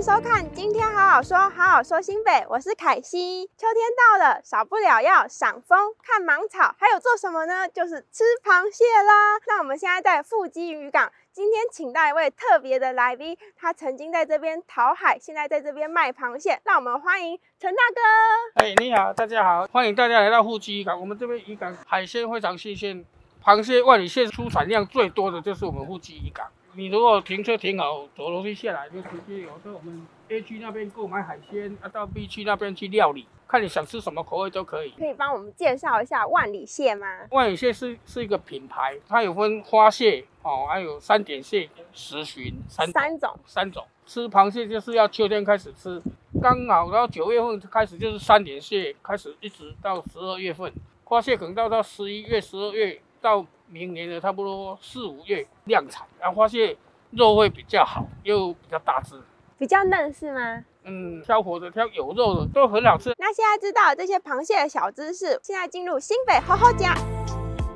收看，今天好好说，好好说新北，我是凯西。秋天到了，少不了要赏枫、看芒草，还有做什么呢？就是吃螃蟹啦。那我们现在在富基渔港，今天请到一位特别的来宾，他曾经在这边淘海，现在在这边卖螃蟹。让我们欢迎陈大哥。哎，你好，大家好，欢迎大家来到富基渔港。我们这边渔港海鲜非常新鲜，螃蟹万里蟹出产量最多的就是我们富基渔港。你如果停车停好，走楼梯下来，就直接有时候我们 A 区那边购买海鲜，啊到 B 区那边去料理，看你想吃什么口味都可以。可以帮我们介绍一下万里蟹吗？万里蟹是是一个品牌，它有分花蟹哦，还有三点蟹、石鲟三三种三种。吃螃蟹就是要秋天开始吃，刚好然后九月份开始就是三点蟹开始，一直到十二月份，花蟹可能到到十一月、十二月到。明年的差不多四五月量产，然后发现肉会比较好，又比较大只，比较嫩是吗？嗯，挑活的、挑有肉的都很好吃。那现在知道这些螃蟹的小知识，现在进入新北好好家。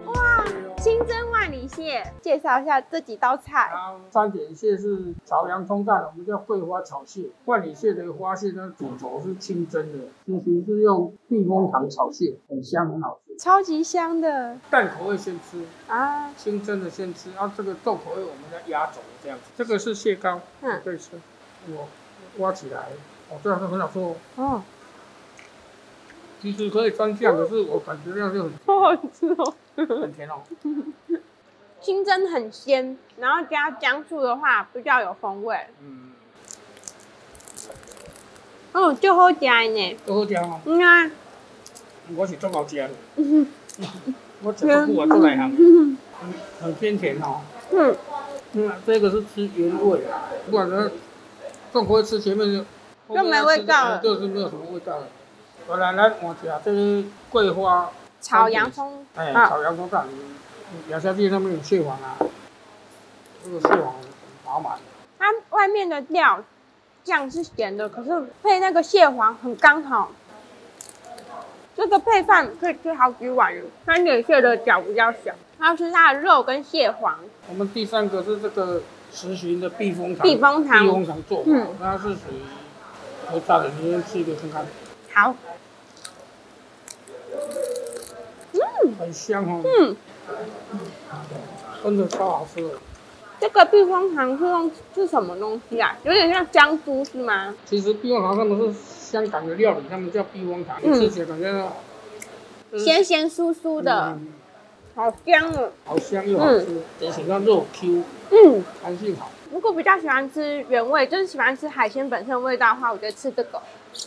哇！清蒸万里蟹，介绍一下这几道菜。三点蟹是炒洋葱蛋，我们叫桂花炒蟹。万里蟹的花蟹呢，主轴是清蒸的，其实是用避风塘炒蟹，很香很好吃，超级香的。淡口味先吃啊，清蒸的先吃，然后这个重口味我们要压轴这样子。这个是蟹膏，嗯，可以吃。我挖起来，哦，这样是很好吃哦。哦，其实可以蘸酱，可是我感觉这样就很 好好吃哦。很甜哦，清蒸很鲜，然后加姜醋的话比较有风味。嗯，哦，就好吃呢，就好吃哦。嗯啊，我是做好吃的。嗯我吃不苦啊，做来行。很，很偏甜哦。嗯，嗯，这个是吃原味，不管是重口味吃前面就就没味道了，就是没有什么味道了。我来来，我吃这个桂花。炒洋葱，哎，炒洋葱蛋，咬下去上面有蟹黄啊，这个蟹黄很饱满。它外面的料酱是咸的，可是配那个蟹黄很刚好。这个配饭可以吃好几碗。三点蟹的脚比较小，它是它的肉跟蟹黄。我们第三个是这个石鲟的避风塘，避风塘，避风塘做，嗯，它是属于很大的，你先吃一个看看。好。嗯很香哦，嗯，真的超好吃的。这个避风塘是用是什么东西啊？有点像香菇是吗？其实避风塘他们是香港的料理，他们叫避风塘，嗯、吃起来感觉咸咸酥酥的，嗯、好香哦，好香又好吃，而且它肉 Q，嗯，弹性好。如果比较喜欢吃原味，就是喜欢吃海鲜本身的味道的话，我觉得吃这个。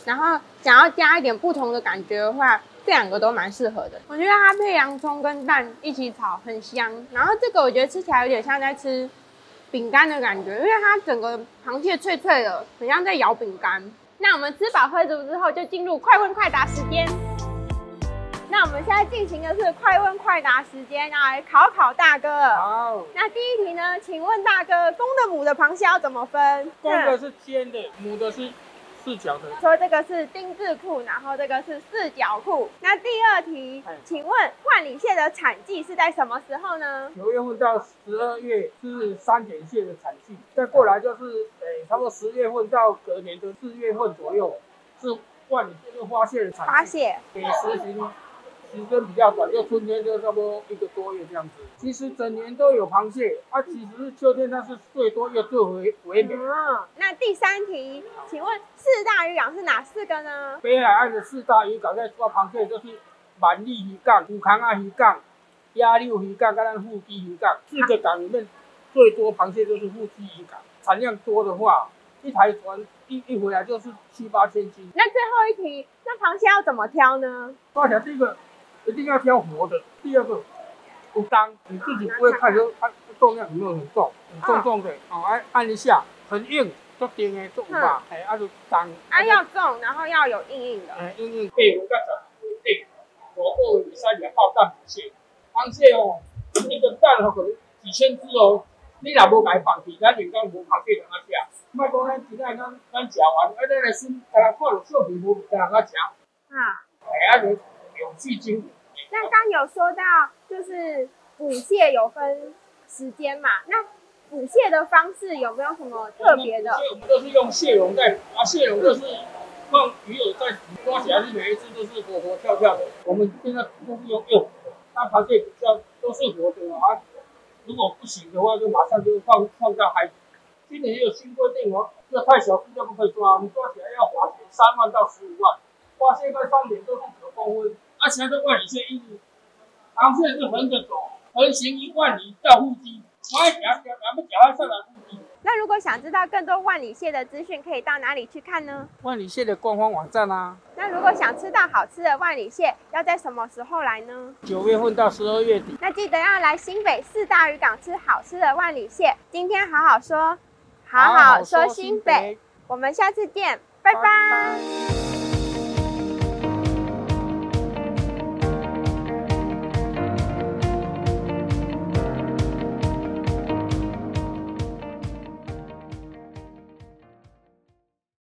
然后想要加一点不同的感觉的话。这两个都蛮适合的，我觉得它配洋葱跟蛋一起炒很香。然后这个我觉得吃起来有点像在吃饼干的感觉，因为它整个螃蟹脆脆的，很像在咬饼干。那我们吃饱喝足之后，就进入快问快答时间。那我们现在进行的是快问快答时间，要来考考大哥。好，那第一题呢？请问大哥，公的母的螃蟹要怎么分？公的是尖的，母的是。四角的，说这个是丁字裤，然后这个是四角裤。那第二题，请问万里蟹的产季是在什么时候呢？九月份到十二月是三点蟹的产季，再过来就是诶，差不多十月份到隔年的四月份左右是万里蟹跟花蟹的产季。花蟹，给实行。时间比较短，就春天就差不多一个多月这样子。其实整年都有螃蟹，啊，其实是秋天它是最多又最为为美。嗯，那第三题，请问四大渔港是哪四个呢？北海岸的四大渔港在抓螃蟹就是满利渔港、古康啊渔港、鸭六渔港跟咱富基渔港。四个港里面最多螃蟹就是富基渔港，产量多的话，一台船一一回来就是七八千斤。那最后一题，那螃蟹要怎么挑呢？抓起来这个。一定要挑活的。第二个，不当你自己不会看出它重量有没有很重，很重重的，哦，按按一下，很硬，都硬的重吧，哎，啊就当。啊，要重，然后要有硬硬的。哎，硬硬。对，我刚才定，我二尾三两号蛋螃蟹，螃蟹哦，一个蛋哦可能几千只哦，你若无买放弃，咱人家无螃蟹人家吃，卖讲咱今仔咱咱食完，啊，咱来先，大家看了视频无，大家吃。啊。哎，啊，就有趣精。那刚有说到，就是捕蟹有分时间嘛？那捕蟹的方式有没有什么特别的？我们都是用蟹笼在，啊，蟹笼就是放鱼饵在抓起来是每一只都是活活跳跳的。我们现在都是用幼的，那螃蟹比较都是活的啊。如果不行的话，就马上就放放到海。今年也有新规定哦，这太小只就不可以抓，你抓起来要罚钱三万到十五万。花蟹在上面都是九公分，而且这万里蟹一直，螃蟹是横着走，横行一万里到腹肌，我还脚脚两不脚还上来腹肌。那如果想知道更多万里蟹的资讯，可以到哪里去看呢？万里蟹的官方网站啊。那如果想吃到好吃的万里蟹，要在什么时候来呢？九月份到十二月底。那记得要来新北四大渔港吃好吃的万里蟹。今天好好说，好好说新北，好好新北，我们下次见，拜拜。拜拜。